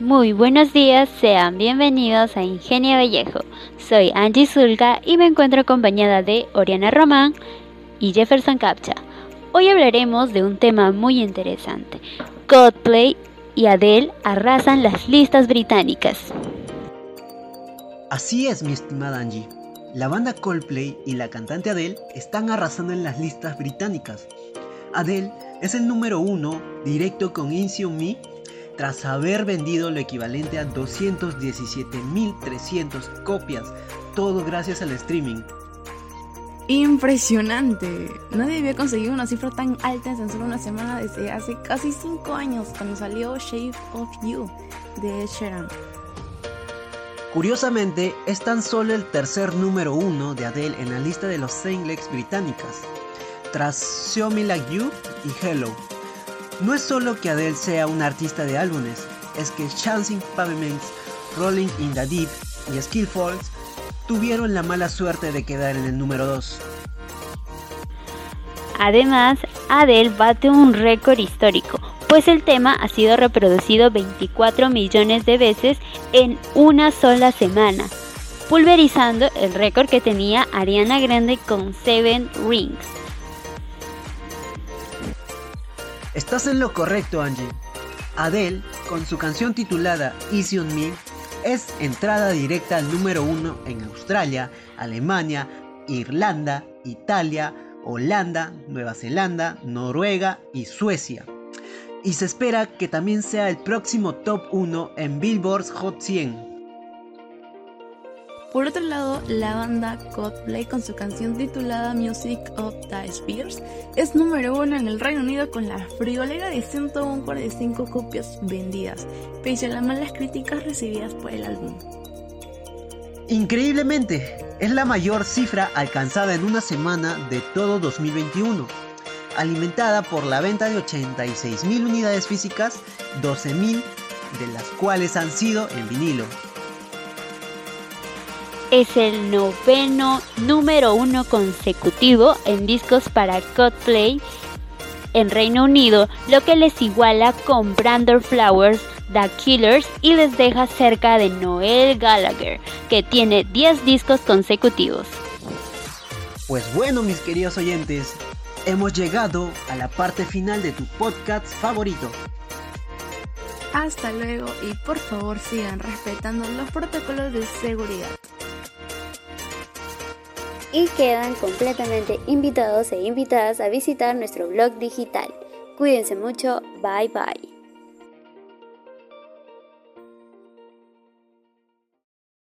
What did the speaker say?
Muy buenos días, sean bienvenidos a Ingenio Vallejo. Soy Angie Zulga y me encuentro acompañada de Oriana Román y Jefferson Capcha. Hoy hablaremos de un tema muy interesante. Coldplay y Adele arrasan las listas británicas. Así es, mi estimada Angie. La banda Coldplay y la cantante Adele están arrasando en las listas británicas. Adele es el número uno directo con Incio Me tras haber vendido lo equivalente a 217.300 copias, todo gracias al streaming. Impresionante. Nadie había conseguido una cifra tan alta en solo una semana desde hace casi 5 años cuando salió Shape of You de Sheeran. Curiosamente, es tan solo el tercer número uno de Adele en la lista de los singles británicas, tras Show Me Like You y Hello. No es solo que Adele sea una artista de álbumes, es que Chancing Pavements, Rolling in the Deep y Skillfuls tuvieron la mala suerte de quedar en el número 2. Además, Adele bate un récord histórico, pues el tema ha sido reproducido 24 millones de veces en una sola semana, pulverizando el récord que tenía Ariana Grande con Seven Rings. Estás en lo correcto, Angie. Adele, con su canción titulada Easy on Me, es entrada directa al número uno en Australia, Alemania, Irlanda, Italia, Holanda, Nueva Zelanda, Noruega y Suecia. Y se espera que también sea el próximo top 1 en Billboard's Hot 100. Por otro lado, la banda Coldplay con su canción titulada Music of the Spheres es número uno en el Reino Unido con la friolera de 145 copias vendidas, pese a las malas críticas recibidas por el álbum. Increíblemente, es la mayor cifra alcanzada en una semana de todo 2021, alimentada por la venta de 86.000 unidades físicas, 12.000 de las cuales han sido en vinilo es el noveno número uno consecutivo en discos para Coldplay en Reino Unido, lo que les iguala con Brandon Flowers, The Killers y les deja cerca de Noel Gallagher, que tiene 10 discos consecutivos. Pues bueno, mis queridos oyentes, hemos llegado a la parte final de tu podcast favorito. Hasta luego y por favor sigan respetando los protocolos de seguridad y quedan completamente invitados e invitadas a visitar nuestro blog digital. Cuídense mucho, bye bye.